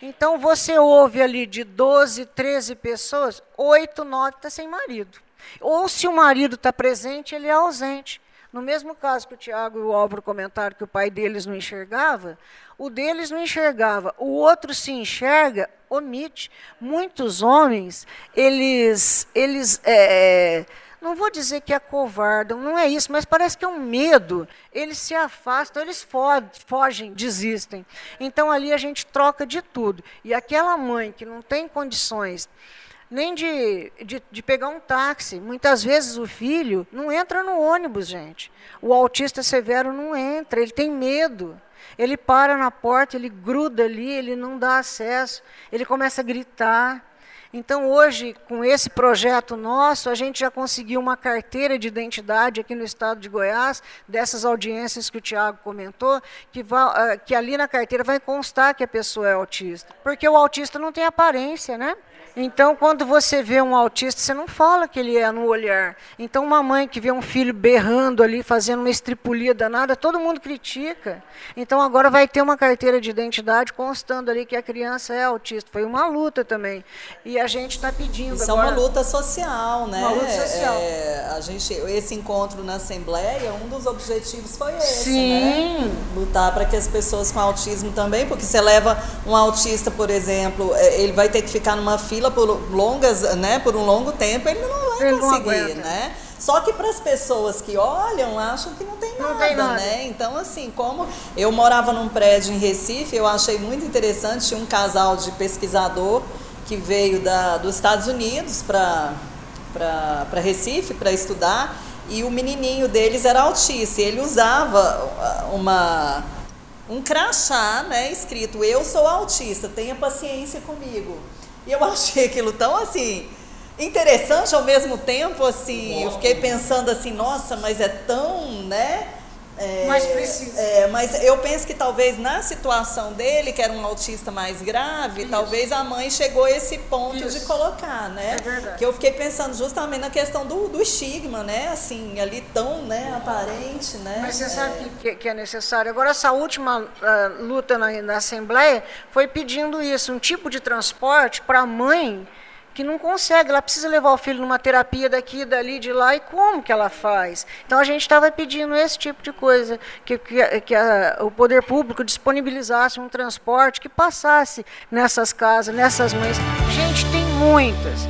Então você ouve ali de 12, 13 pessoas, 8, 9 está sem marido. Ou se o marido está presente, ele é ausente. No mesmo caso que o Tiago e o Álvaro comentaram que o pai deles não enxergava, o deles não enxergava, o outro se enxerga, omite. Muitos homens, eles, eles é, não vou dizer que acovardam, não é isso, mas parece que é um medo. Eles se afastam, eles fogem, desistem. Então ali a gente troca de tudo. E aquela mãe que não tem condições nem de, de, de, pegar um táxi. Muitas vezes o filho não entra no ônibus, gente. O autista severo não entra, ele tem medo. Ele para na porta, ele gruda ali, ele não dá acesso, ele começa a gritar. Então, hoje, com esse projeto nosso, a gente já conseguiu uma carteira de identidade aqui no estado de Goiás, dessas audiências que o Tiago comentou, que, vai, ah, que ali na carteira vai constar que a pessoa é autista. Porque o autista não tem aparência, né? Então, quando você vê um autista, você não fala que ele é no olhar. Então, uma mãe que vê um filho berrando ali, fazendo uma estripulia danada, todo mundo critica. Então, agora vai ter uma carteira de identidade constando ali que a criança é autista. Foi uma luta também. E a gente está pedindo. Isso agora... é uma luta social, né? Uma luta social. É, a gente, esse encontro na Assembleia, um dos objetivos foi esse, Sim. né? Lutar para que as pessoas com autismo também, porque você leva um autista, por exemplo, é, ele vai ter que ficar numa fila por longas, né, por um longo tempo, ele não vai ele conseguir, não né? Só que para as pessoas que olham, acham que não tem nada, não tem nada, né? Então, assim, como eu morava num prédio em Recife, eu achei muito interessante, tinha um casal de pesquisador que veio da, dos Estados Unidos para Recife para estudar, e o menininho deles era autista, e ele usava uma um crachá, né, escrito eu sou autista, tenha paciência comigo. E eu achei aquilo tão assim interessante ao mesmo tempo, assim, eu fiquei pensando assim, nossa, mas é tão, né? É, mais preciso. É, mas eu penso que talvez na situação dele, que era um autista mais grave, Isso. talvez a mãe chegou a esse ponto Isso. de colocar, né? É verdade. Que eu fiquei pensando justamente na questão do, do estigma, né? Assim, ali tão né, aparente, né? Mas você é. sabe que, que é necessário. Agora, essa última uh, luta na, na Assembleia foi pedindo isso, um tipo de transporte para a mãe que não consegue, ela precisa levar o filho numa terapia daqui, dali, de lá, e como que ela faz? Então a gente estava pedindo esse tipo de coisa, que, que, que a, o poder público disponibilizasse um transporte que passasse nessas casas, nessas mães. Gente, tem muitas.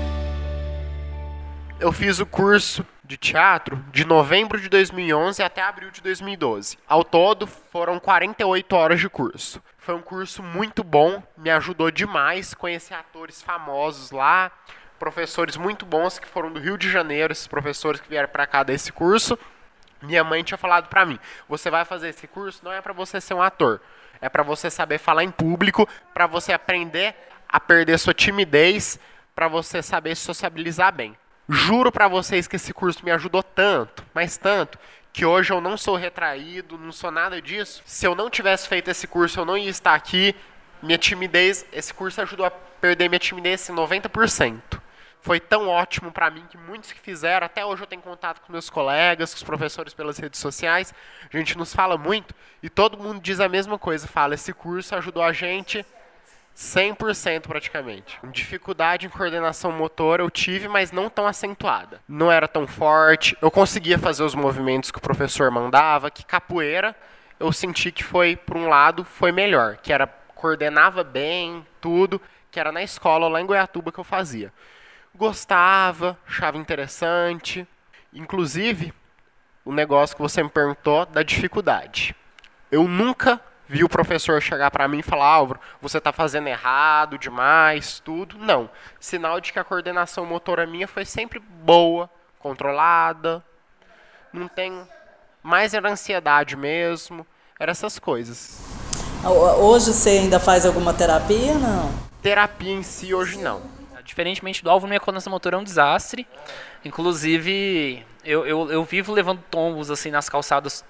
Eu fiz o curso de teatro de novembro de 2011 até abril de 2012. Ao todo, foram 48 horas de curso. Foi um curso muito bom, me ajudou demais conhecer atores famosos lá, professores muito bons que foram do Rio de Janeiro, esses professores que vieram para cá desse curso. Minha mãe tinha falado para mim: "Você vai fazer esse curso não é para você ser um ator, é para você saber falar em público, para você aprender a perder sua timidez, para você saber sociabilizar bem". Juro para vocês que esse curso me ajudou tanto, mas tanto, que hoje eu não sou retraído, não sou nada disso. Se eu não tivesse feito esse curso, eu não ia estar aqui. Minha timidez, esse curso ajudou a perder minha timidez em 90%. Foi tão ótimo para mim que muitos que fizeram, até hoje eu tenho contato com meus colegas, com os professores pelas redes sociais. A gente nos fala muito e todo mundo diz a mesma coisa, fala, esse curso ajudou a gente 100% praticamente. Dificuldade em coordenação motora eu tive, mas não tão acentuada. Não era tão forte. Eu conseguia fazer os movimentos que o professor mandava, que capoeira eu senti que foi, por um lado, foi melhor, que era coordenava bem tudo, que era na escola lá em Goiatuba que eu fazia. Gostava, achava interessante. Inclusive, o negócio que você me perguntou da dificuldade. Eu nunca vi o professor chegar para mim e falar, Álvaro, você está fazendo errado demais, tudo. Não. Sinal de que a coordenação motora minha foi sempre boa, controlada. Não tem. Mais era ansiedade mesmo. Era essas coisas. Hoje você ainda faz alguma terapia, não? Terapia em si, hoje não. Diferentemente do Álvaro, minha coordenação motora é um desastre. Inclusive, eu, eu, eu vivo levando tombos assim nas calçadas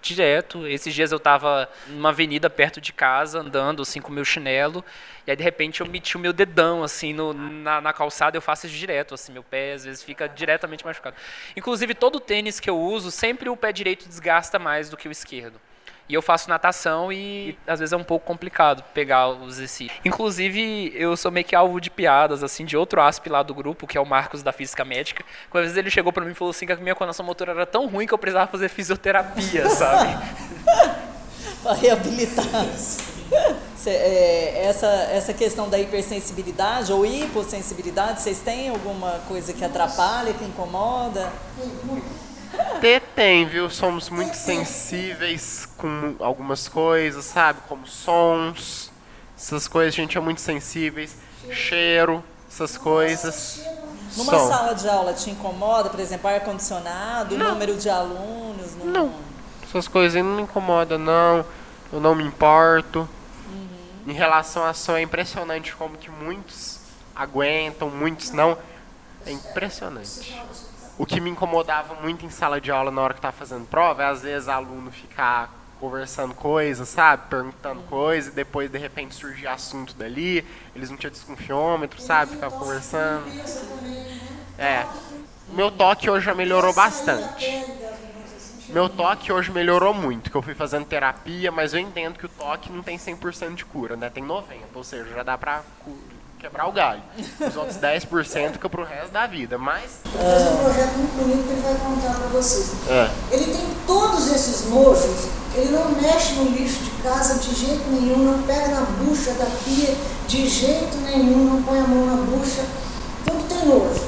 direto. Esses dias eu estava numa avenida perto de casa, andando assim com meu chinelo, e aí de repente eu meti o meu dedão assim no, na, na, calçada, eu faço isso direto, assim, meu pé às vezes fica diretamente machucado. Inclusive todo tênis que eu uso, sempre o pé direito desgasta mais do que o esquerdo. E eu faço natação e às vezes é um pouco complicado pegar os exercícios. Inclusive, eu sou meio que alvo de piadas, assim, de outro asp lá do grupo, que é o Marcos da Física Médica. Quando às vezes ele chegou para mim e falou assim que a minha coordenação motora era tão ruim que eu precisava fazer fisioterapia, sabe? para reabilitar. É, essa, essa questão da hipersensibilidade ou hipossensibilidade, vocês têm alguma coisa que atrapalha, que incomoda? Ter tem, viu? Somos muito sensíveis com algumas coisas, sabe? Como sons, essas coisas, a gente é muito sensíveis. Cheiro, essas coisas. Numa Som. sala de aula te incomoda, por exemplo, ar-condicionado, número de alunos? Não. não. Essas coisas não me incomodam, não. Eu não me importo. Uhum. Em relação a som, é impressionante como que muitos aguentam, muitos não. É impressionante. O que me incomodava muito em sala de aula na hora que estava fazendo prova é às vezes aluno ficar conversando coisas, sabe? Perguntando coisas e depois de repente surgir assunto dali, eles não tinham desconfiômetro, sabe? Ficava conversando. É. Meu toque hoje já melhorou bastante. Meu toque hoje melhorou muito, que eu fui fazendo terapia, mas eu entendo que o toque não tem 100% de cura, né? Tem 90%, ou seja, já dá pra quebrar o galho. Os outros 10% fica pro resto da vida. Mas. Ele fez um projeto muito bonito que ele vai contar pra vocês. É. Ele tem todos esses nojos, ele não mexe no lixo de casa de jeito nenhum, não pega na bucha da pia de jeito nenhum, não põe a mão na bucha, tudo tem nojo.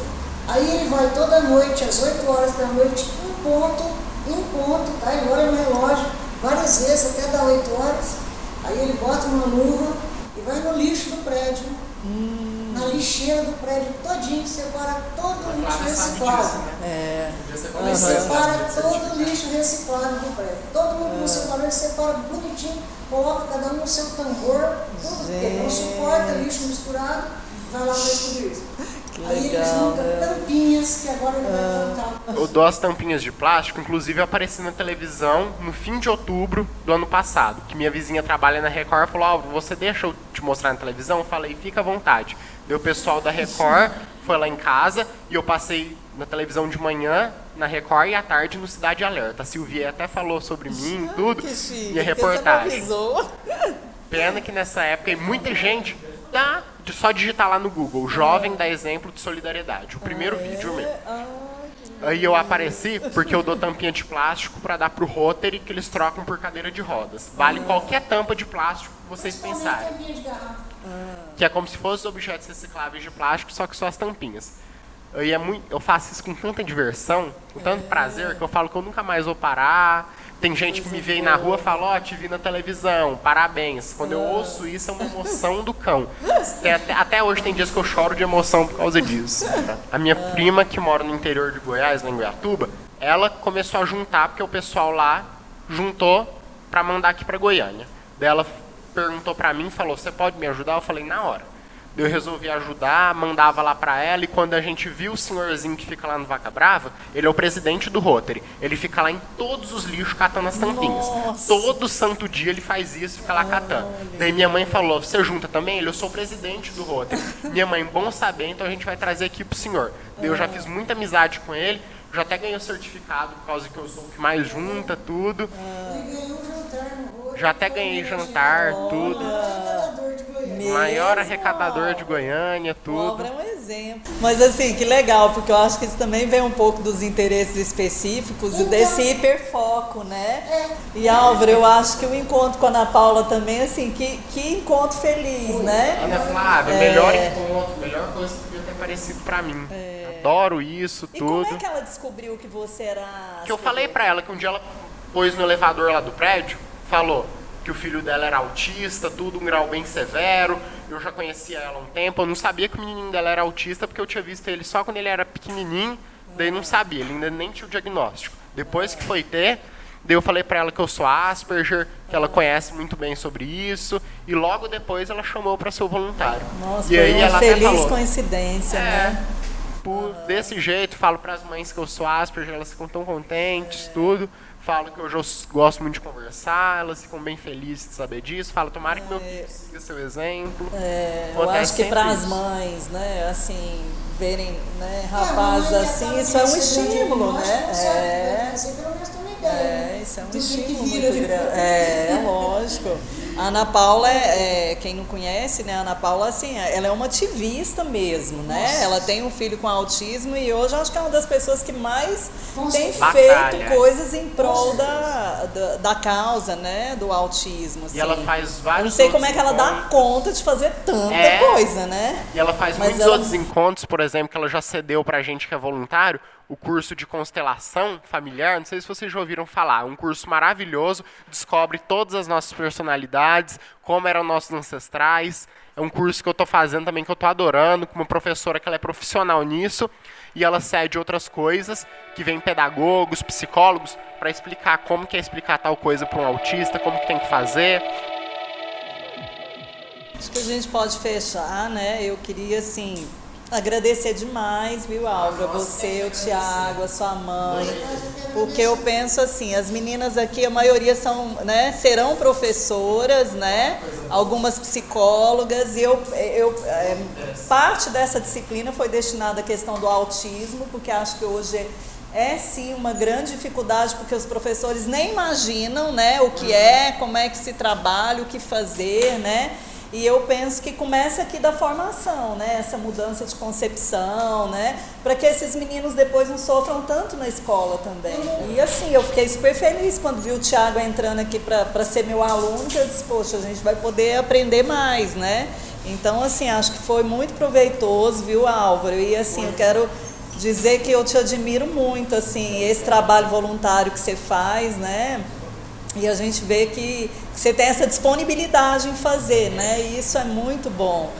Aí ele vai toda noite, às 8 horas da noite, em ponto, em ponto, tá? Ele olha no relógio várias vezes, até dar 8 horas. Aí ele bota uma luva e vai no lixo do prédio Hum. Na lixeira do prédio todinho, separa todo o lixo reciclado. Né? É. Ele separa todo o lixo reciclado do prédio. Todo mundo é. no seu separa bonitinho, coloca cada um no seu tambor, tudo, porque não suporta lixo misturado, vai lá para descobrir isso. Aí eles juntam né? tampinhas, que agora ele vai ah. contar. Eu dou as tampinhas de plástico, inclusive eu apareci na televisão no fim de outubro do ano passado, que minha vizinha trabalha na Record falou, Álvaro, você deixa eu te mostrar na televisão? Eu falei, fica à vontade. Daí o pessoal da Record foi lá em casa e eu passei na televisão de manhã, na Record, e à tarde no Cidade Alerta. A Silvia até falou sobre mim e tudo, e a reportagem. Pena que nessa época muita gente dá só digitar lá no Google, jovem dá exemplo de solidariedade. O primeiro ah, vídeo meu. Ah, Aí eu apareci porque eu dou tampinha de plástico para dar pro Rotary que eles trocam por cadeira de rodas. Vale qualquer tampa de plástico que vocês pensarem. Que é como se fossem objetos recicláveis de plástico, só que só as tampinhas. Eu, é muito, eu faço isso com tanta diversão, com tanto prazer, que eu falo que eu nunca mais vou parar. Tem gente que me vê aí na rua e fala, ó, oh, te vi na televisão, parabéns. Quando eu ouço isso, é uma emoção do cão. Até, até, hoje tem dias que eu choro de emoção por causa disso. A minha prima, que mora no interior de Goiás, em Goiatuba, ela começou a juntar, porque o pessoal lá juntou para mandar aqui para Goiânia. Daí ela perguntou para mim, falou, você pode me ajudar? Eu falei, na hora. Eu resolvi ajudar, mandava lá pra ela, e quando a gente viu o senhorzinho que fica lá no Vaca Brava, ele é o presidente do Rotary. Ele fica lá em todos os lixos catando as tampinhas. Nossa. Todo santo dia ele faz isso, fica lá catando. Daí minha mãe falou: Você junta também? Ele, eu sou o presidente do Rotary. minha mãe, bom saber, então a gente vai trazer aqui pro senhor. Daí eu já fiz muita amizade com ele, já até ganhei o certificado por causa que eu sou o que mais junta tudo. Ele ganhou um jantar no rosto. Já até ganhei jantar, tudo. Arrecadador de Goiânia. Maior Mesmo? arrecadador de Goiânia, O tudo. Álvaro é um exemplo. Mas assim, que legal, porque eu acho que isso também vem um pouco dos interesses específicos e desse hiperfoco, né? E Álvaro, eu acho que o encontro com a Ana Paula também, assim, que, que encontro feliz, né? Ana Flávia, É. melhor encontro, melhor coisa que podia ter parecido pra mim. Adoro isso, E como tudo. é que ela descobriu que você era. Que eu falei pra ela que um dia ela pôs no elevador lá do prédio, falou que o filho dela era autista, tudo, um grau bem severo. Eu já conhecia ela há um tempo, eu não sabia que o menininho dela era autista porque eu tinha visto ele só quando ele era pequenininho, daí não sabia, ele ainda nem tinha o diagnóstico. Depois que foi ter, daí eu falei pra ela que eu sou Asperger, que ela conhece muito bem sobre isso, e logo depois ela chamou pra ser o voluntário. Nossa, e aí uma ela feliz falou, coincidência, É. né? Por, desse jeito, falo para as mães que eu sou Asperger, elas ficam tão contentes, tudo. Falo que hoje eu gosto muito de conversar, elas ficam bem felizes de saber disso. Falo, tomara que meu filho siga seu exemplo. É, eu acho que para as isso. mães, né, assim, verem né, Ah, rapazes mamãe, assim, isso é um criança grande estímulo, né? É, né? é, isso é um estímulo muito grande. É, lógico. A Ana Paula, é, é, quem não conhece, né, a Ana Paula, assim, ela é uma ativista mesmo, né? Ela tem um filho com autismo e hoje eu acho que é uma das pessoas que mais Com tem certeza. feito Batalha. coisas em prol da, da, da causa, né, do autismo. E ela assim. faz Eu vários não sei como é que ela dá encontros. conta de fazer tanta É. coisa, né? E ela faz Mas muitos ela- outros encontros, por exemplo, que ela já cedeu pra gente que é voluntário, o curso de constelação familiar, não sei se vocês já ouviram falar, um curso maravilhoso, descobre todas as nossas personalidades, como eram nossos ancestrais. É um curso que eu tô fazendo também que eu tô adorando, com uma professora que ela é profissional nisso, e ela cede outras coisas, que vem pedagogos, psicólogos, para explicar como que é explicar tal coisa para um autista, como que tem que fazer. Acho que a gente pode fechar, né? Eu queria, assim, agradecer demais, viu, Álvaro? Você, o Tiago, a sua mãe. Porque eu penso assim, as meninas aqui, a maioria são, né, serão professoras, né? Algumas psicólogas, e eu, eu é, parte dessa disciplina foi destinada à questão do autismo, porque acho que hoje é sim uma grande dificuldade, porque os professores nem imaginam, né, o que é, como é que se trabalha, o que fazer, né? E eu penso que começa aqui da formação, né? Essa mudança de concepção, né? Para que esses meninos depois não sofram tanto na escola também. E assim, eu fiquei super feliz quando vi o Thiago entrando aqui para ser meu aluno, que eu disse, poxa, a gente vai poder aprender mais, né? Então, assim, acho que foi muito proveitoso, viu, Álvaro? E assim, eu quero dizer que eu te admiro muito, assim, esse trabalho voluntário que você faz, né? E a gente vê que você tem essa disponibilidade em fazer, né? E isso é muito bom.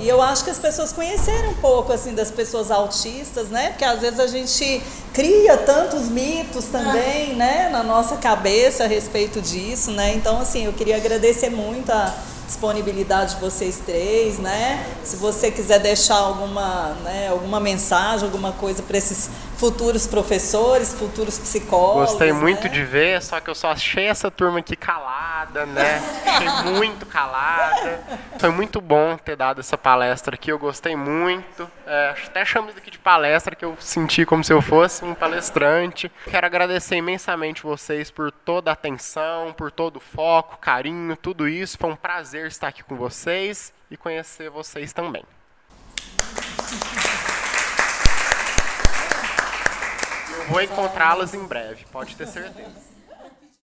E eu acho que as pessoas conhecerem um pouco assim das pessoas autistas, né? Porque às vezes a gente cria tantos mitos também, né, na nossa cabeça a respeito disso, né? Então assim, eu queria agradecer muito a disponibilidade de vocês três, né? Se você quiser deixar alguma, né, alguma mensagem, alguma coisa para esses futuros professores, futuros psicólogos. Gostei muito né? de ver, só que eu só achei essa turma aqui calada, né? Achei muito calada. Foi muito bom ter dado essa palestra aqui, eu gostei muito. É, até chamo isso aqui de palestra, que eu senti como se eu fosse um palestrante. Quero agradecer imensamente vocês por toda a atenção, por todo o foco, carinho, tudo isso. Foi um prazer estar aqui com vocês e conhecer vocês também. Vou encontrá-las em breve, pode ter certeza.